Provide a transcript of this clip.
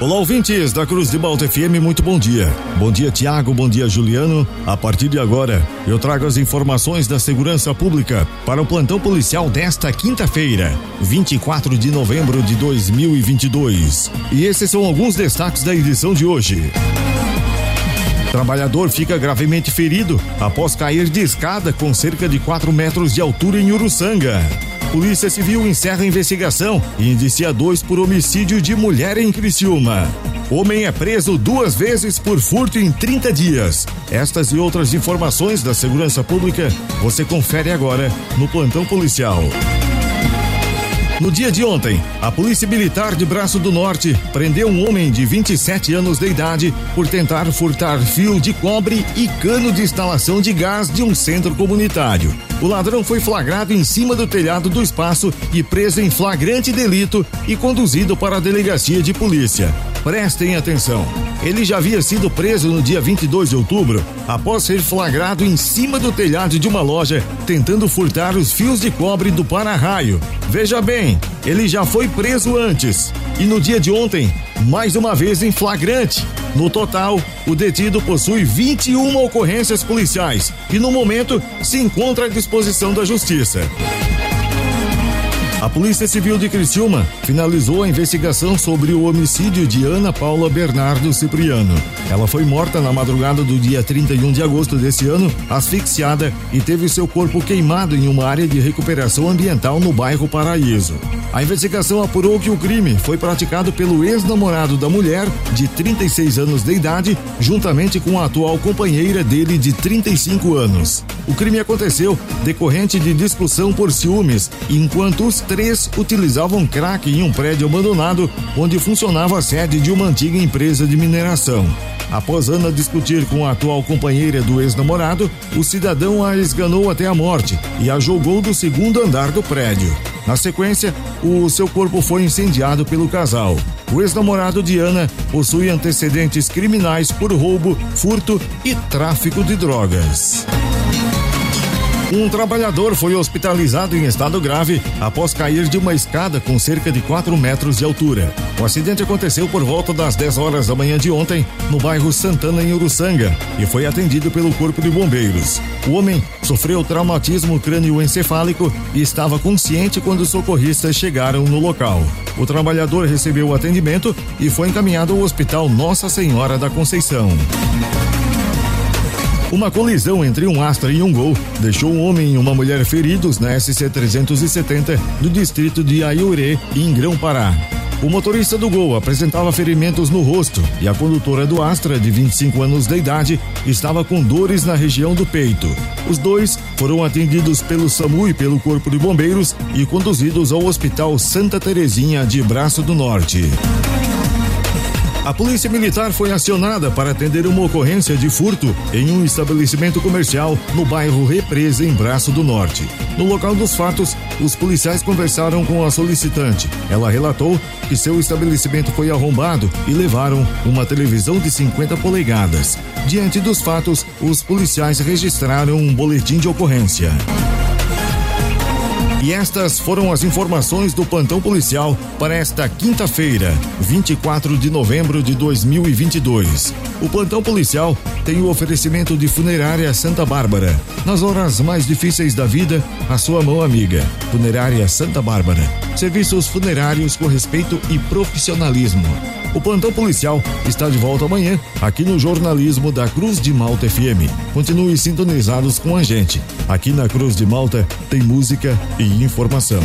Olá, ouvintes da Cruz de Malta FM, muito bom dia. Bom dia, Tiago, bom dia, Juliano. A partir de agora, eu trago as informações da segurança pública para o plantão policial desta quinta-feira, 24 de novembro de 2022. E esses são alguns destaques da edição de hoje. Trabalhador fica gravemente ferido após cair de escada com cerca de 4 metros de altura em Uruçanga. Polícia Civil encerra investigação e indicia dois por homicídio de mulher em Criciúma. Homem é preso duas vezes por furto em 30 dias. Estas e outras informações da segurança pública você confere agora no plantão policial. No dia de ontem, a Polícia Militar de Braço do Norte prendeu um homem de 27 anos de idade por tentar furtar fio de cobre e cano de instalação de gás de um centro comunitário. O ladrão foi flagrado em cima do telhado do espaço e preso em flagrante delito e conduzido para a delegacia de polícia. Prestem atenção. Ele já havia sido preso no dia 22 de outubro, após ser flagrado em cima do telhado de uma loja, tentando furtar os fios de cobre do para-raio. Veja bem, ele já foi preso antes. E no dia de ontem, mais uma vez em flagrante. No total, o detido possui 21 ocorrências policiais e, no momento, se encontra à disposição da Justiça. A Polícia Civil de Criciúma finalizou a investigação sobre o homicídio de Ana Paula Bernardo Cipriano. Ela foi morta na madrugada do dia 31 de agosto desse ano, asfixiada e teve seu corpo queimado em uma área de recuperação ambiental no bairro Paraíso. A investigação apurou que o crime foi praticado pelo ex-namorado da mulher, de 36 anos de idade, juntamente com a atual companheira dele, de 35 anos. O crime aconteceu decorrente de discussão por ciúmes, enquanto os três utilizavam crack em um prédio abandonado onde funcionava a sede de uma antiga empresa de mineração. Após Ana discutir com a atual companheira do ex-namorado, o cidadão a esganou até a morte e a jogou do segundo andar do prédio. Na sequência, o seu corpo foi incendiado pelo casal. O ex-namorado de Ana possui antecedentes criminais por roubo, furto e tráfico de drogas. Um trabalhador foi hospitalizado em estado grave após cair de uma escada com cerca de 4 metros de altura. O acidente aconteceu por volta das 10 horas da manhã de ontem, no bairro Santana, em Uruçanga, e foi atendido pelo Corpo de Bombeiros. O homem sofreu traumatismo crânioencefálico e estava consciente quando os socorristas chegaram no local. O trabalhador recebeu o atendimento e foi encaminhado ao Hospital Nossa Senhora da Conceição. Uma colisão entre um Astra e um Gol deixou um homem e uma mulher feridos na SC 370 do distrito de Aiuré, em Grão-Pará. O motorista do Gol apresentava ferimentos no rosto e a condutora do Astra, de 25 anos de idade, estava com dores na região do peito. Os dois foram atendidos pelo SAMU e pelo Corpo de Bombeiros e conduzidos ao Hospital Santa Terezinha de Braço do Norte. A Polícia Militar foi acionada para atender uma ocorrência de furto em um estabelecimento comercial no bairro Represa, em Braço do Norte. No local dos fatos, os policiais conversaram com a solicitante. Ela relatou que seu estabelecimento foi arrombado e levaram uma televisão de 50 polegadas. Diante dos fatos, os policiais registraram um boletim de ocorrência. E estas foram as informações do plantão policial para esta quinta-feira, 24 de novembro de 2022. O plantão policial tem o oferecimento de Funerária Santa Bárbara. Nas horas mais difíceis da vida, a sua mão amiga. Funerária Santa Bárbara. Serviços funerários com respeito e profissionalismo. O plantão policial está de volta amanhã aqui no jornalismo da Cruz de Malta FM. Continue sintonizados com a gente. Aqui na Cruz de Malta tem música e informação.